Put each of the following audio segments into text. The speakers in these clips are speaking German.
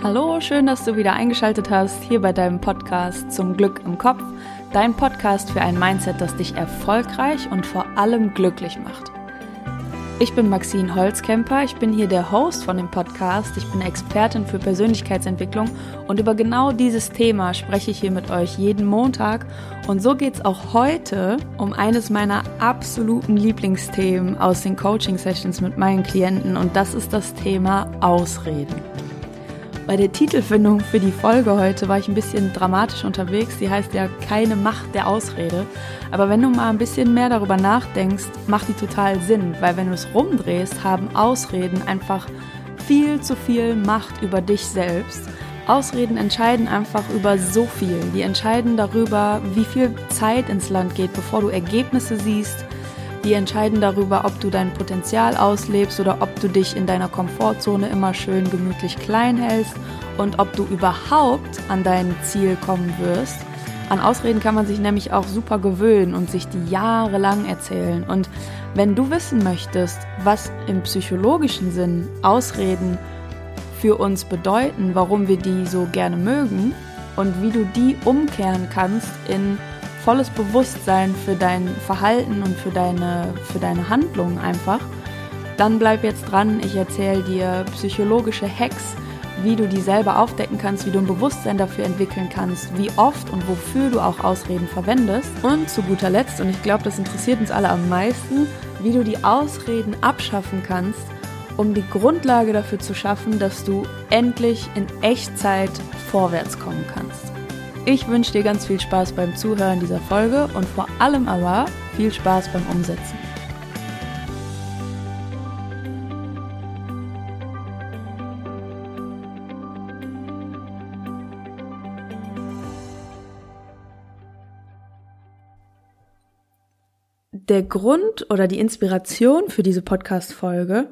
Hallo, schön, dass du wieder eingeschaltet hast hier bei deinem Podcast zum Glück im Kopf, dein Podcast für ein Mindset, das dich erfolgreich und vor allem glücklich macht. Ich bin Maxine Holzkemper, ich bin hier der Host von dem Podcast, ich bin Expertin für Persönlichkeitsentwicklung. Und über genau dieses Thema spreche ich hier mit euch jeden Montag. Und so geht es auch heute um eines meiner absoluten Lieblingsthemen aus den Coaching-Sessions mit meinen Klienten. Und das ist das Thema Ausreden. Bei der Titelfindung für die Folge heute war ich ein bisschen dramatisch unterwegs. Die heißt ja keine Macht der Ausrede. Aber wenn du mal ein bisschen mehr darüber nachdenkst, macht die total Sinn, weil wenn du es rumdrehst, haben Ausreden einfach viel zu viel Macht über dich selbst. Ausreden entscheiden einfach über so viel. Die entscheiden darüber, wie viel Zeit ins Land geht, bevor du Ergebnisse siehst, die entscheiden darüber, ob du dein Potenzial auslebst oder ob du dich in deiner Komfortzone immer schön gemütlich klein hältst und ob du überhaupt an dein Ziel kommen wirst. An Ausreden kann man sich nämlich auch super gewöhnen und sich die jahrelang erzählen. Und wenn du wissen möchtest, was im psychologischen Sinn Ausreden für uns bedeuten, warum wir die so gerne mögen und wie du die umkehren kannst in volles Bewusstsein für dein Verhalten und für deine, für deine Handlungen einfach, dann bleib jetzt dran. Ich erzähle dir psychologische Hacks, wie du die selber aufdecken kannst, wie du ein Bewusstsein dafür entwickeln kannst, wie oft und wofür du auch Ausreden verwendest. Und zu guter Letzt, und ich glaube, das interessiert uns alle am meisten, wie du die Ausreden abschaffen kannst, um die Grundlage dafür zu schaffen, dass du endlich in Echtzeit vorwärts kommen kannst. Ich wünsche dir ganz viel Spaß beim Zuhören dieser Folge und vor allem aber viel Spaß beim Umsetzen. Der Grund oder die Inspiration für diese Podcast-Folge,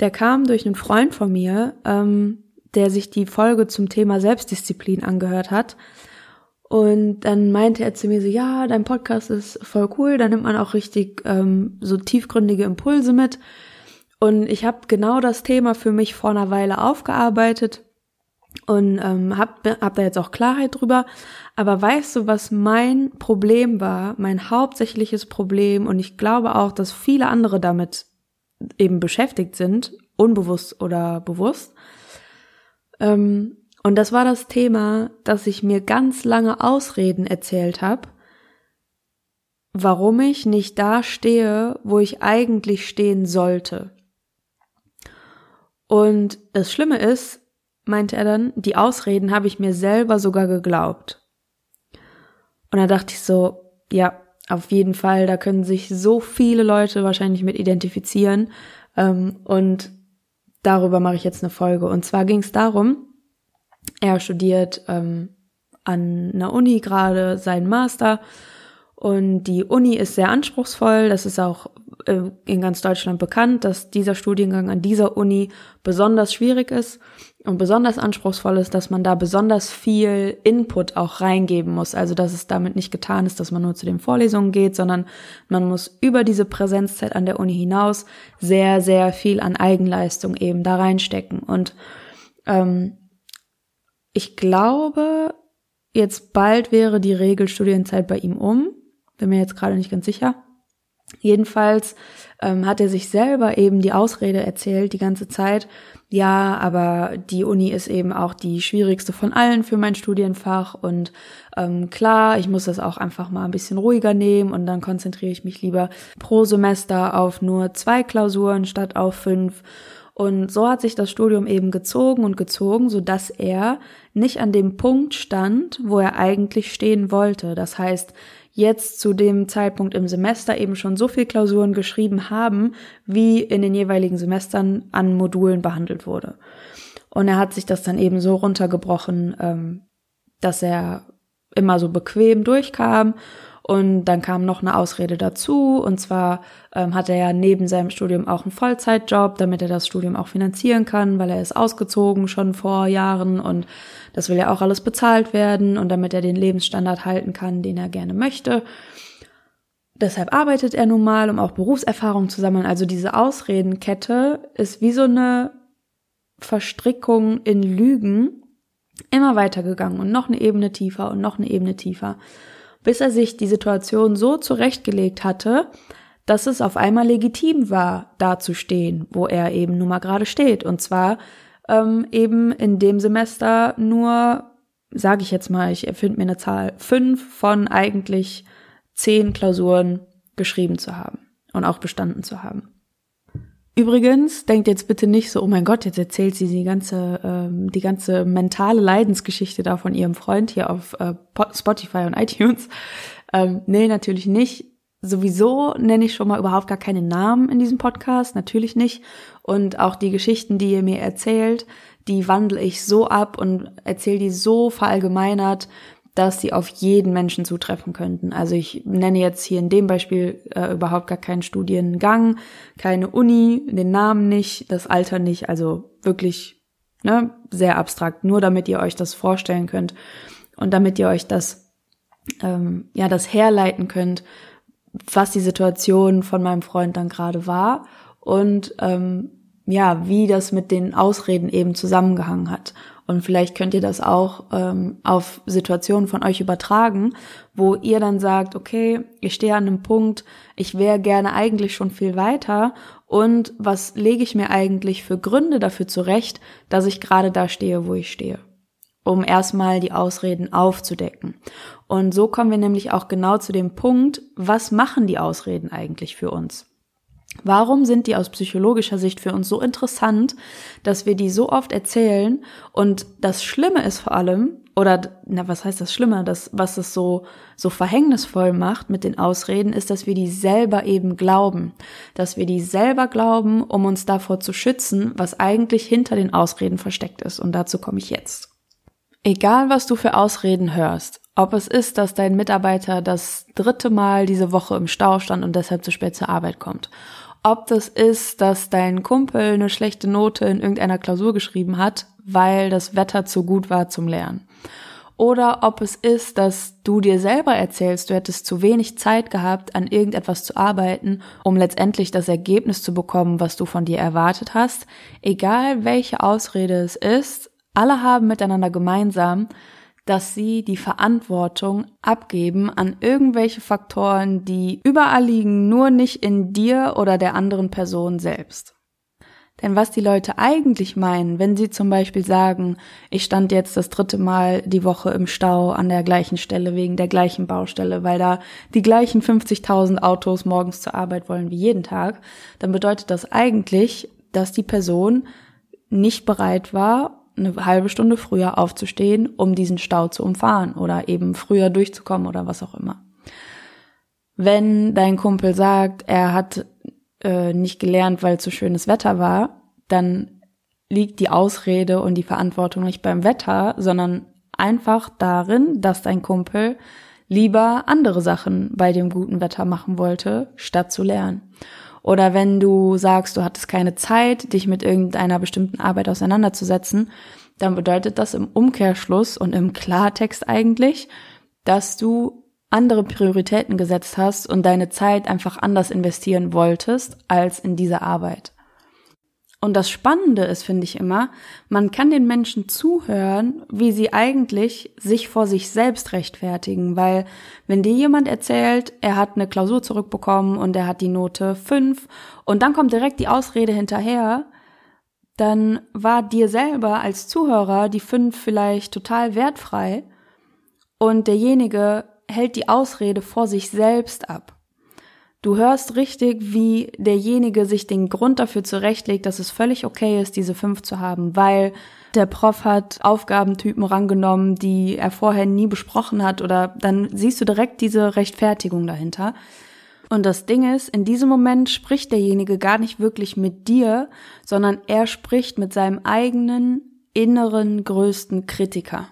der kam durch einen Freund von mir, ähm, der sich die Folge zum Thema Selbstdisziplin angehört hat und dann meinte er zu mir so, ja, dein Podcast ist voll cool, da nimmt man auch richtig ähm, so tiefgründige Impulse mit. Und ich habe genau das Thema für mich vor einer Weile aufgearbeitet und ähm, hab, hab da jetzt auch Klarheit drüber. Aber weißt du, was mein Problem war, mein hauptsächliches Problem, und ich glaube auch, dass viele andere damit eben beschäftigt sind, unbewusst oder bewusst, ähm, und das war das Thema, dass ich mir ganz lange Ausreden erzählt habe, warum ich nicht da stehe, wo ich eigentlich stehen sollte. Und das Schlimme ist, meinte er dann, die Ausreden habe ich mir selber sogar geglaubt. Und da dachte ich so, ja, auf jeden Fall, da können sich so viele Leute wahrscheinlich mit identifizieren. Ähm, und darüber mache ich jetzt eine Folge. Und zwar ging es darum, er studiert ähm, an einer Uni gerade seinen Master und die Uni ist sehr anspruchsvoll. Das ist auch äh, in ganz Deutschland bekannt, dass dieser Studiengang an dieser Uni besonders schwierig ist und besonders anspruchsvoll ist, dass man da besonders viel Input auch reingeben muss. Also dass es damit nicht getan ist, dass man nur zu den Vorlesungen geht, sondern man muss über diese Präsenzzeit an der Uni hinaus sehr, sehr viel an Eigenleistung eben da reinstecken. Und ähm, ich glaube, jetzt bald wäre die Regelstudienzeit bei ihm um. Bin mir jetzt gerade nicht ganz sicher. Jedenfalls ähm, hat er sich selber eben die Ausrede erzählt die ganze Zeit. Ja, aber die Uni ist eben auch die schwierigste von allen für mein Studienfach und ähm, klar, ich muss das auch einfach mal ein bisschen ruhiger nehmen und dann konzentriere ich mich lieber pro Semester auf nur zwei Klausuren statt auf fünf und so hat sich das Studium eben gezogen und gezogen, so dass er nicht an dem Punkt stand, wo er eigentlich stehen wollte. Das heißt, jetzt zu dem Zeitpunkt im Semester eben schon so viel Klausuren geschrieben haben, wie in den jeweiligen Semestern an Modulen behandelt wurde. Und er hat sich das dann eben so runtergebrochen, ähm, dass er immer so bequem durchkam und dann kam noch eine Ausrede dazu. Und zwar ähm, hat er ja neben seinem Studium auch einen Vollzeitjob, damit er das Studium auch finanzieren kann, weil er ist ausgezogen schon vor Jahren und das will ja auch alles bezahlt werden und damit er den Lebensstandard halten kann, den er gerne möchte. Deshalb arbeitet er nun mal, um auch Berufserfahrung zu sammeln. Also diese Ausredenkette ist wie so eine Verstrickung in Lügen, immer weitergegangen und noch eine Ebene tiefer und noch eine Ebene tiefer, bis er sich die Situation so zurechtgelegt hatte, dass es auf einmal legitim war, da zu stehen, wo er eben nun mal gerade steht. Und zwar ähm, eben in dem Semester nur, sage ich jetzt mal, ich erfinde mir eine Zahl, fünf von eigentlich zehn Klausuren geschrieben zu haben und auch bestanden zu haben. Übrigens, denkt jetzt bitte nicht so, oh mein Gott, jetzt erzählt sie die ganze, ähm, die ganze mentale Leidensgeschichte da von ihrem Freund hier auf äh, Spotify und iTunes. Ähm, nee, natürlich nicht. Sowieso nenne ich schon mal überhaupt gar keine Namen in diesem Podcast, natürlich nicht. Und auch die Geschichten, die ihr mir erzählt, die wandle ich so ab und erzähle die so verallgemeinert, dass sie auf jeden Menschen zutreffen könnten. Also ich nenne jetzt hier in dem Beispiel äh, überhaupt gar keinen Studiengang, keine Uni, den Namen nicht, das Alter nicht, also wirklich ne, sehr abstrakt, nur damit ihr euch das vorstellen könnt und damit ihr euch das ähm, ja das herleiten könnt, was die Situation von meinem Freund dann gerade war und ähm, ja, wie das mit den Ausreden eben zusammengehangen hat. Und vielleicht könnt ihr das auch ähm, auf Situationen von euch übertragen, wo ihr dann sagt, okay, ich stehe an einem Punkt, ich wäre gerne eigentlich schon viel weiter und was lege ich mir eigentlich für Gründe dafür zurecht, dass ich gerade da stehe, wo ich stehe um erstmal die Ausreden aufzudecken. Und so kommen wir nämlich auch genau zu dem Punkt, was machen die Ausreden eigentlich für uns? Warum sind die aus psychologischer Sicht für uns so interessant, dass wir die so oft erzählen? Und das Schlimme ist vor allem, oder na, was heißt das Schlimme? Das, was es so so verhängnisvoll macht mit den Ausreden, ist, dass wir die selber eben glauben, dass wir die selber glauben, um uns davor zu schützen, was eigentlich hinter den Ausreden versteckt ist. Und dazu komme ich jetzt. Egal, was du für Ausreden hörst, ob es ist, dass dein Mitarbeiter das dritte Mal diese Woche im Stau stand und deshalb zu spät zur Arbeit kommt, ob das ist, dass dein Kumpel eine schlechte Note in irgendeiner Klausur geschrieben hat, weil das Wetter zu gut war zum Lernen. Oder ob es ist, dass du dir selber erzählst, du hättest zu wenig Zeit gehabt, an irgendetwas zu arbeiten, um letztendlich das Ergebnis zu bekommen, was du von dir erwartet hast. Egal welche Ausrede es ist, alle haben miteinander gemeinsam, dass sie die Verantwortung abgeben an irgendwelche Faktoren, die überall liegen, nur nicht in dir oder der anderen Person selbst. Denn was die Leute eigentlich meinen, wenn sie zum Beispiel sagen, ich stand jetzt das dritte Mal die Woche im Stau an der gleichen Stelle wegen der gleichen Baustelle, weil da die gleichen 50.000 Autos morgens zur Arbeit wollen wie jeden Tag, dann bedeutet das eigentlich, dass die Person nicht bereit war eine halbe Stunde früher aufzustehen, um diesen Stau zu umfahren oder eben früher durchzukommen oder was auch immer. Wenn dein Kumpel sagt, er hat äh, nicht gelernt, weil zu schönes Wetter war, dann liegt die Ausrede und die Verantwortung nicht beim Wetter, sondern einfach darin, dass dein Kumpel lieber andere Sachen bei dem guten Wetter machen wollte, statt zu lernen. Oder wenn du sagst, du hattest keine Zeit, dich mit irgendeiner bestimmten Arbeit auseinanderzusetzen, dann bedeutet das im Umkehrschluss und im Klartext eigentlich, dass du andere Prioritäten gesetzt hast und deine Zeit einfach anders investieren wolltest als in diese Arbeit. Und das Spannende ist, finde ich immer, man kann den Menschen zuhören, wie sie eigentlich sich vor sich selbst rechtfertigen, weil wenn dir jemand erzählt, er hat eine Klausur zurückbekommen und er hat die Note 5 und dann kommt direkt die Ausrede hinterher, dann war dir selber als Zuhörer die 5 vielleicht total wertfrei und derjenige hält die Ausrede vor sich selbst ab. Du hörst richtig, wie derjenige sich den Grund dafür zurechtlegt, dass es völlig okay ist, diese fünf zu haben, weil der Prof hat Aufgabentypen rangenommen, die er vorher nie besprochen hat oder dann siehst du direkt diese Rechtfertigung dahinter. Und das Ding ist, in diesem Moment spricht derjenige gar nicht wirklich mit dir, sondern er spricht mit seinem eigenen inneren größten Kritiker.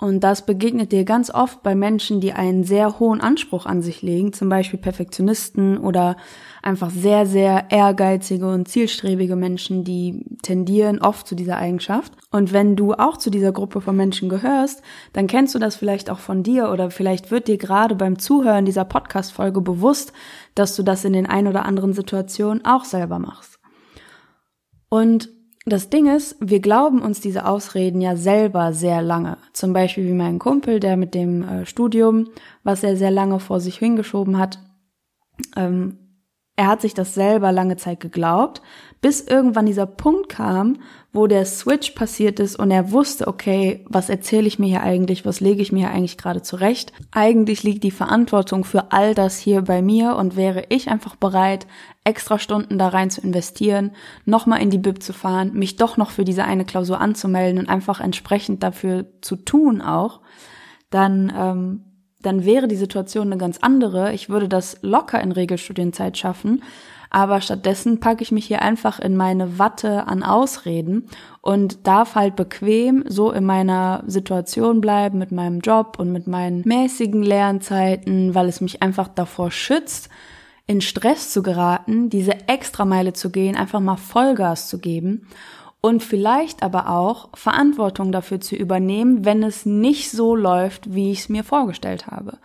Und das begegnet dir ganz oft bei Menschen, die einen sehr hohen Anspruch an sich legen, zum Beispiel Perfektionisten oder einfach sehr, sehr ehrgeizige und zielstrebige Menschen, die tendieren oft zu dieser Eigenschaft. Und wenn du auch zu dieser Gruppe von Menschen gehörst, dann kennst du das vielleicht auch von dir oder vielleicht wird dir gerade beim Zuhören dieser Podcast-Folge bewusst, dass du das in den ein oder anderen Situationen auch selber machst. Und Das Ding ist, wir glauben uns diese Ausreden ja selber sehr lange. Zum Beispiel wie mein Kumpel, der mit dem äh, Studium, was er sehr lange vor sich hingeschoben hat, ähm, er hat sich das selber lange Zeit geglaubt, bis irgendwann dieser Punkt kam, wo der Switch passiert ist und er wusste, okay, was erzähle ich mir hier eigentlich, was lege ich mir hier eigentlich gerade zurecht? Eigentlich liegt die Verantwortung für all das hier bei mir und wäre ich einfach bereit, extra Stunden da rein zu investieren, nochmal in die Bib zu fahren, mich doch noch für diese eine Klausur anzumelden und einfach entsprechend dafür zu tun auch, dann ähm, dann wäre die Situation eine ganz andere. Ich würde das locker in Regelstudienzeit schaffen. Aber stattdessen packe ich mich hier einfach in meine Watte an Ausreden und darf halt bequem so in meiner Situation bleiben mit meinem Job und mit meinen mäßigen Lernzeiten, weil es mich einfach davor schützt, in Stress zu geraten, diese Extrameile zu gehen, einfach mal Vollgas zu geben und vielleicht aber auch Verantwortung dafür zu übernehmen, wenn es nicht so läuft, wie ich es mir vorgestellt habe.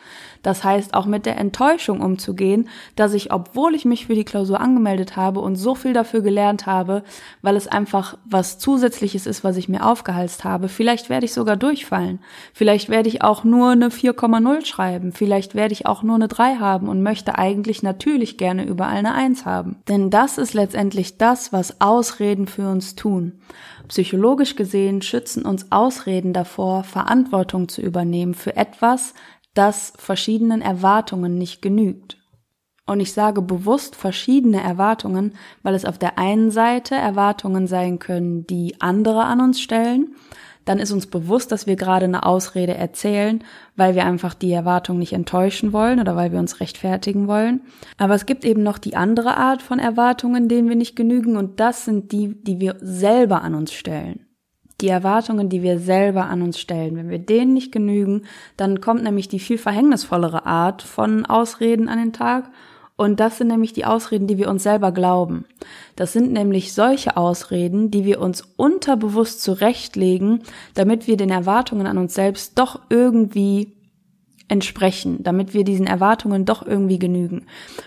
Das heißt, auch mit der Enttäuschung umzugehen, dass ich, obwohl ich mich für die Klausur angemeldet habe und so viel dafür gelernt habe, weil es einfach was Zusätzliches ist, was ich mir aufgehalst habe, vielleicht werde ich sogar durchfallen. Vielleicht werde ich auch nur eine 4,0 schreiben. Vielleicht werde ich auch nur eine 3 haben und möchte eigentlich natürlich gerne überall eine 1 haben. Denn das ist letztendlich das, was Ausreden für uns tun. Psychologisch gesehen schützen uns Ausreden davor, Verantwortung zu übernehmen für etwas, das verschiedenen Erwartungen nicht genügt. Und ich sage bewusst verschiedene Erwartungen, weil es auf der einen Seite Erwartungen sein können, die andere an uns stellen, dann ist uns bewusst, dass wir gerade eine Ausrede erzählen, weil wir einfach die Erwartung nicht enttäuschen wollen oder weil wir uns rechtfertigen wollen. Aber es gibt eben noch die andere Art von Erwartungen, denen wir nicht genügen und das sind die, die wir selber an uns stellen. Die Erwartungen, die wir selber an uns stellen. Wenn wir denen nicht genügen, dann kommt nämlich die viel verhängnisvollere Art von Ausreden an den Tag und das sind nämlich die Ausreden, die wir uns selber glauben. Das sind nämlich solche Ausreden, die wir uns unterbewusst zurechtlegen, damit wir den Erwartungen an uns selbst doch irgendwie entsprechen, damit wir diesen Erwartungen doch irgendwie genügen.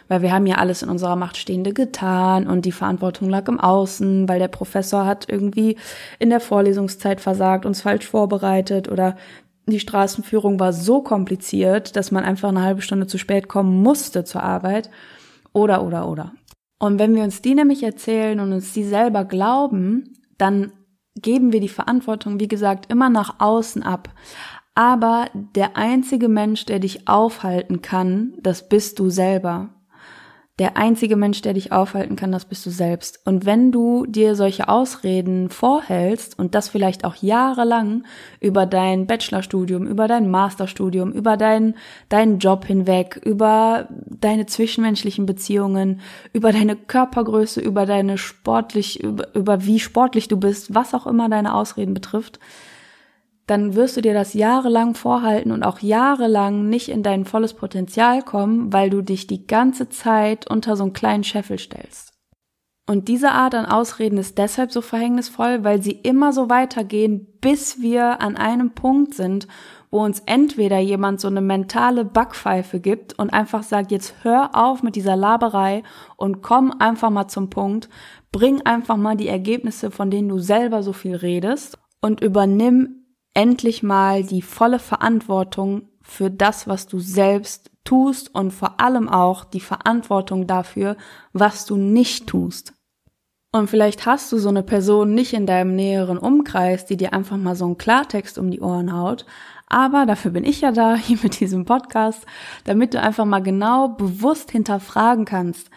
Weil wir haben ja alles in unserer Macht Stehende getan und die Verantwortung lag im Außen, weil der Professor hat irgendwie in der Vorlesungszeit versagt, uns falsch vorbereitet oder die Straßenführung war so kompliziert, dass man einfach eine halbe Stunde zu spät kommen musste zur Arbeit. Oder, oder, oder. Und wenn wir uns die nämlich erzählen und uns die selber glauben, dann geben wir die Verantwortung, wie gesagt, immer nach außen ab. Aber der einzige Mensch, der dich aufhalten kann, das bist du selber. Der einzige Mensch, der dich aufhalten kann, das bist du selbst. Und wenn du dir solche Ausreden vorhältst und das vielleicht auch jahrelang über dein Bachelorstudium, über dein Masterstudium, über deinen deinen Job hinweg, über deine zwischenmenschlichen Beziehungen, über deine Körpergröße, über deine sportlich, über, über wie sportlich du bist, was auch immer deine Ausreden betrifft, dann wirst du dir das jahrelang vorhalten und auch jahrelang nicht in dein volles Potenzial kommen, weil du dich die ganze Zeit unter so einen kleinen Scheffel stellst. Und diese Art an Ausreden ist deshalb so verhängnisvoll, weil sie immer so weitergehen, bis wir an einem Punkt sind, wo uns entweder jemand so eine mentale Backpfeife gibt und einfach sagt, jetzt hör auf mit dieser Laberei und komm einfach mal zum Punkt, bring einfach mal die Ergebnisse, von denen du selber so viel redest und übernimm endlich mal die volle Verantwortung für das, was du selbst tust und vor allem auch die Verantwortung dafür, was du nicht tust. Und vielleicht hast du so eine Person nicht in deinem näheren Umkreis, die dir einfach mal so einen Klartext um die Ohren haut, aber dafür bin ich ja da, hier mit diesem Podcast, damit du einfach mal genau bewusst hinterfragen kannst,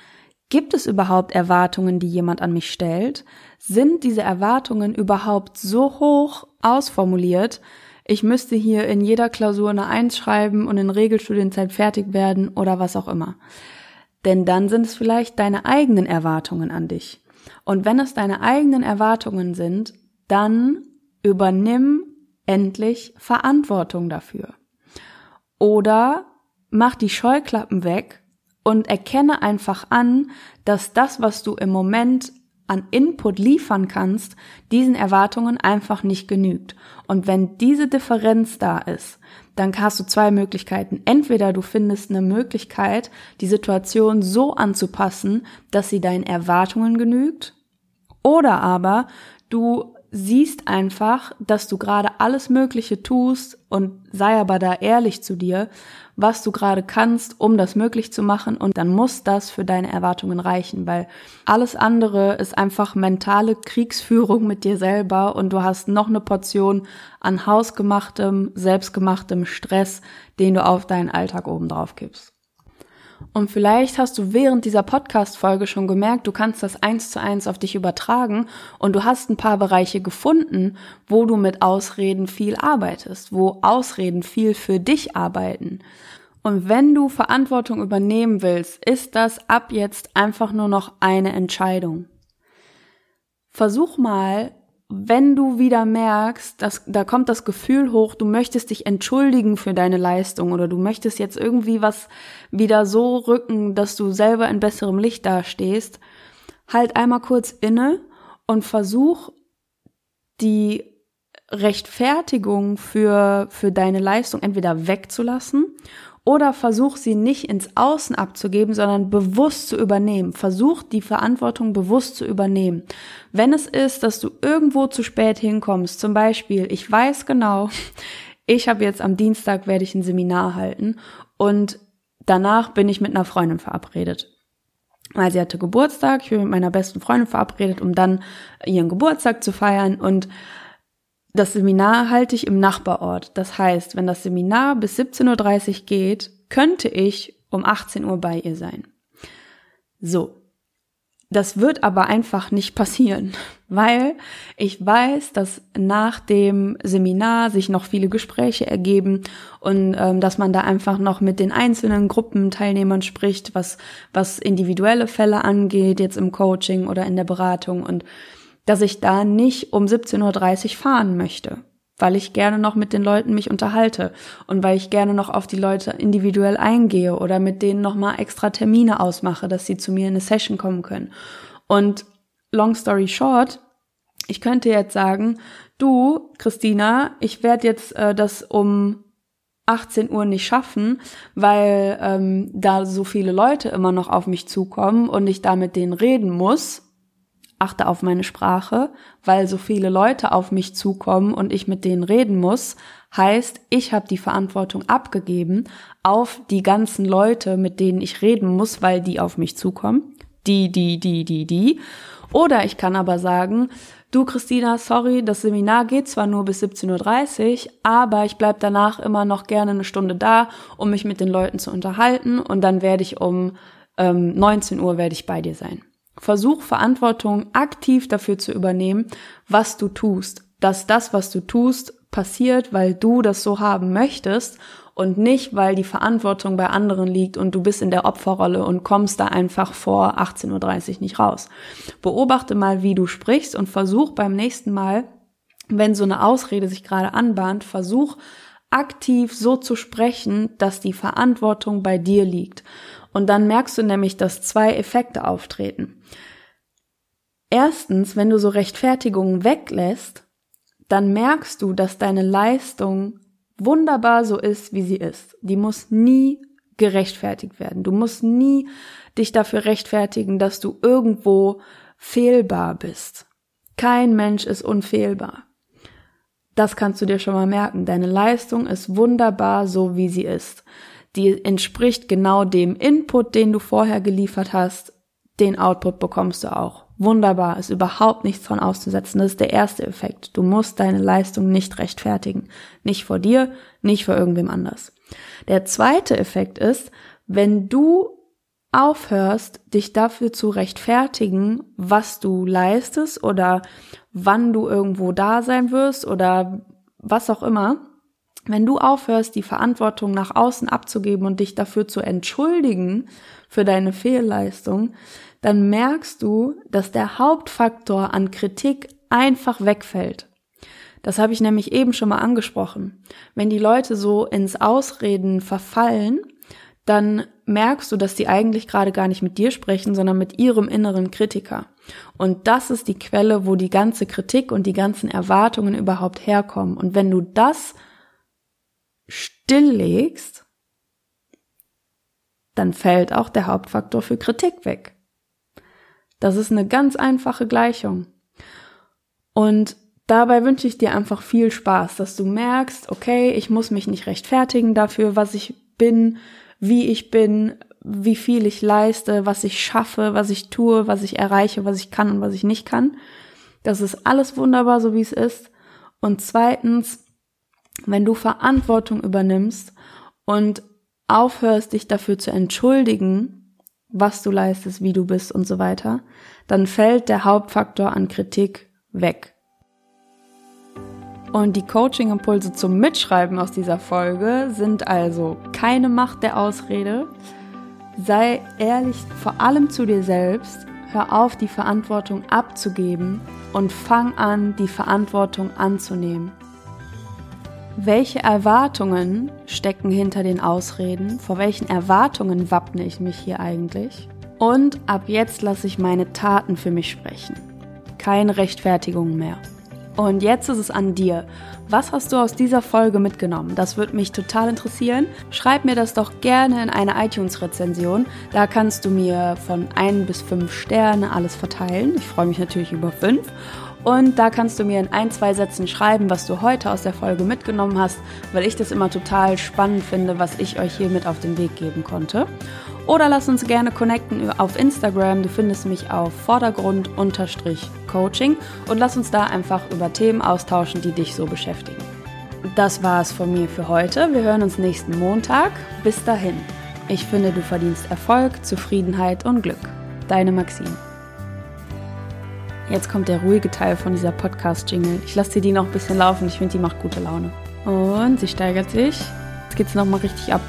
Gibt es überhaupt Erwartungen, die jemand an mich stellt? Sind diese Erwartungen überhaupt so hoch ausformuliert? Ich müsste hier in jeder Klausur eine Eins schreiben und in Regelstudienzeit fertig werden oder was auch immer. Denn dann sind es vielleicht deine eigenen Erwartungen an dich. Und wenn es deine eigenen Erwartungen sind, dann übernimm endlich Verantwortung dafür. Oder mach die Scheuklappen weg und erkenne einfach an, dass das, was du im Moment an Input liefern kannst, diesen Erwartungen einfach nicht genügt. Und wenn diese Differenz da ist, dann hast du zwei Möglichkeiten. Entweder du findest eine Möglichkeit, die Situation so anzupassen, dass sie deinen Erwartungen genügt, oder aber Du siehst einfach, dass du gerade alles Mögliche tust und sei aber da ehrlich zu dir, was du gerade kannst, um das möglich zu machen und dann muss das für deine Erwartungen reichen, weil alles andere ist einfach mentale Kriegsführung mit dir selber und du hast noch eine Portion an hausgemachtem, selbstgemachtem Stress, den du auf deinen Alltag oben drauf gibst. Und vielleicht hast du während dieser Podcast-Folge schon gemerkt, du kannst das eins zu eins auf dich übertragen und du hast ein paar Bereiche gefunden, wo du mit Ausreden viel arbeitest, wo Ausreden viel für dich arbeiten. Und wenn du Verantwortung übernehmen willst, ist das ab jetzt einfach nur noch eine Entscheidung. Versuch mal wenn du wieder merkst, dass da kommt das Gefühl hoch, du möchtest dich entschuldigen für deine Leistung oder du möchtest jetzt irgendwie was wieder so rücken, dass du selber in besserem Licht dastehst, halt einmal kurz inne und versuch die Rechtfertigung für, für deine Leistung entweder wegzulassen oder versuch sie nicht ins Außen abzugeben, sondern bewusst zu übernehmen. Versuch die Verantwortung bewusst zu übernehmen. Wenn es ist, dass du irgendwo zu spät hinkommst, zum Beispiel, ich weiß genau, ich habe jetzt am Dienstag werde ich ein Seminar halten und danach bin ich mit einer Freundin verabredet. Weil sie hatte Geburtstag, ich bin mit meiner besten Freundin verabredet, um dann ihren Geburtstag zu feiern und das Seminar halte ich im Nachbarort. Das heißt, wenn das Seminar bis 17.30 Uhr geht, könnte ich um 18 Uhr bei ihr sein. So. Das wird aber einfach nicht passieren, weil ich weiß, dass nach dem Seminar sich noch viele Gespräche ergeben und ähm, dass man da einfach noch mit den einzelnen Gruppenteilnehmern spricht, was, was individuelle Fälle angeht, jetzt im Coaching oder in der Beratung und dass ich da nicht um 17.30 Uhr fahren möchte, weil ich gerne noch mit den Leuten mich unterhalte und weil ich gerne noch auf die Leute individuell eingehe oder mit denen nochmal extra Termine ausmache, dass sie zu mir in eine Session kommen können. Und long story short, ich könnte jetzt sagen, du, Christina, ich werde jetzt äh, das um 18 Uhr nicht schaffen, weil ähm, da so viele Leute immer noch auf mich zukommen und ich da mit denen reden muss achte auf meine Sprache, weil so viele Leute auf mich zukommen und ich mit denen reden muss, heißt, ich habe die Verantwortung abgegeben auf die ganzen Leute, mit denen ich reden muss, weil die auf mich zukommen. Die, die, die, die, die. Oder ich kann aber sagen, du Christina, sorry, das Seminar geht zwar nur bis 17.30 Uhr, aber ich bleib danach immer noch gerne eine Stunde da, um mich mit den Leuten zu unterhalten und dann werde ich um ähm, 19 Uhr werde ich bei dir sein. Versuch Verantwortung aktiv dafür zu übernehmen, was du tust. Dass das, was du tust, passiert, weil du das so haben möchtest und nicht, weil die Verantwortung bei anderen liegt und du bist in der Opferrolle und kommst da einfach vor 18.30 Uhr nicht raus. Beobachte mal, wie du sprichst und versuch beim nächsten Mal, wenn so eine Ausrede sich gerade anbahnt, versuch aktiv so zu sprechen, dass die Verantwortung bei dir liegt. Und dann merkst du nämlich, dass zwei Effekte auftreten. Erstens, wenn du so Rechtfertigungen weglässt, dann merkst du, dass deine Leistung wunderbar so ist, wie sie ist. Die muss nie gerechtfertigt werden. Du musst nie dich dafür rechtfertigen, dass du irgendwo fehlbar bist. Kein Mensch ist unfehlbar. Das kannst du dir schon mal merken. Deine Leistung ist wunderbar so, wie sie ist die entspricht genau dem Input, den du vorher geliefert hast. Den Output bekommst du auch. Wunderbar, ist überhaupt nichts dran auszusetzen. Das ist der erste Effekt. Du musst deine Leistung nicht rechtfertigen. Nicht vor dir, nicht vor irgendwem anders. Der zweite Effekt ist, wenn du aufhörst, dich dafür zu rechtfertigen, was du leistest oder wann du irgendwo da sein wirst oder was auch immer, wenn du aufhörst, die Verantwortung nach außen abzugeben und dich dafür zu entschuldigen für deine Fehlleistung, dann merkst du, dass der Hauptfaktor an Kritik einfach wegfällt. Das habe ich nämlich eben schon mal angesprochen. Wenn die Leute so ins Ausreden verfallen, dann merkst du, dass die eigentlich gerade gar nicht mit dir sprechen, sondern mit ihrem inneren Kritiker. Und das ist die Quelle, wo die ganze Kritik und die ganzen Erwartungen überhaupt herkommen. Und wenn du das stilllegst, dann fällt auch der Hauptfaktor für Kritik weg. Das ist eine ganz einfache Gleichung. Und dabei wünsche ich dir einfach viel Spaß, dass du merkst, okay, ich muss mich nicht rechtfertigen dafür, was ich bin, wie ich bin, wie viel ich leiste, was ich schaffe, was ich tue, was ich erreiche, was ich kann und was ich nicht kann. Das ist alles wunderbar, so wie es ist. Und zweitens, wenn du Verantwortung übernimmst und aufhörst, dich dafür zu entschuldigen, was du leistest, wie du bist und so weiter, dann fällt der Hauptfaktor an Kritik weg. Und die Coaching-Impulse zum Mitschreiben aus dieser Folge sind also keine Macht der Ausrede, sei ehrlich vor allem zu dir selbst, hör auf, die Verantwortung abzugeben und fang an, die Verantwortung anzunehmen. Welche Erwartungen stecken hinter den Ausreden? Vor welchen Erwartungen wappne ich mich hier eigentlich? Und ab jetzt lasse ich meine Taten für mich sprechen. Keine Rechtfertigung mehr. Und jetzt ist es an dir. Was hast du aus dieser Folge mitgenommen? Das würde mich total interessieren. Schreib mir das doch gerne in eine iTunes-Rezension. Da kannst du mir von ein bis fünf Sterne alles verteilen. Ich freue mich natürlich über fünf. Und da kannst du mir in ein, zwei Sätzen schreiben, was du heute aus der Folge mitgenommen hast, weil ich das immer total spannend finde, was ich euch hier mit auf den Weg geben konnte. Oder lass uns gerne connecten auf Instagram. Du findest mich auf Vordergrund-Coaching und lass uns da einfach über Themen austauschen, die dich so beschäftigen. Das war es von mir für heute. Wir hören uns nächsten Montag. Bis dahin. Ich finde, du verdienst Erfolg, Zufriedenheit und Glück. Deine Maxine. Jetzt kommt der ruhige Teil von dieser Podcast-Jingle. Ich lasse dir die noch ein bisschen laufen. Ich finde, die macht gute Laune. Und sie steigert sich. Jetzt geht's nochmal richtig ab.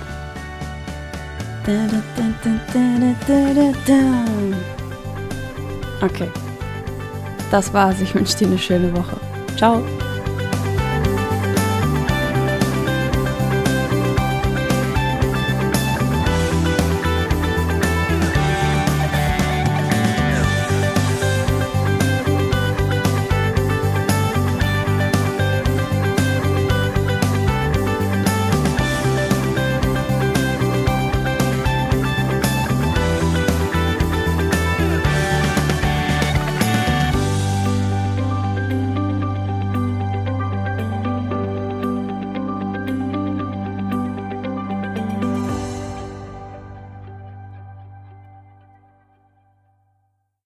Okay. Das war's. Ich wünsche dir eine schöne Woche. Ciao.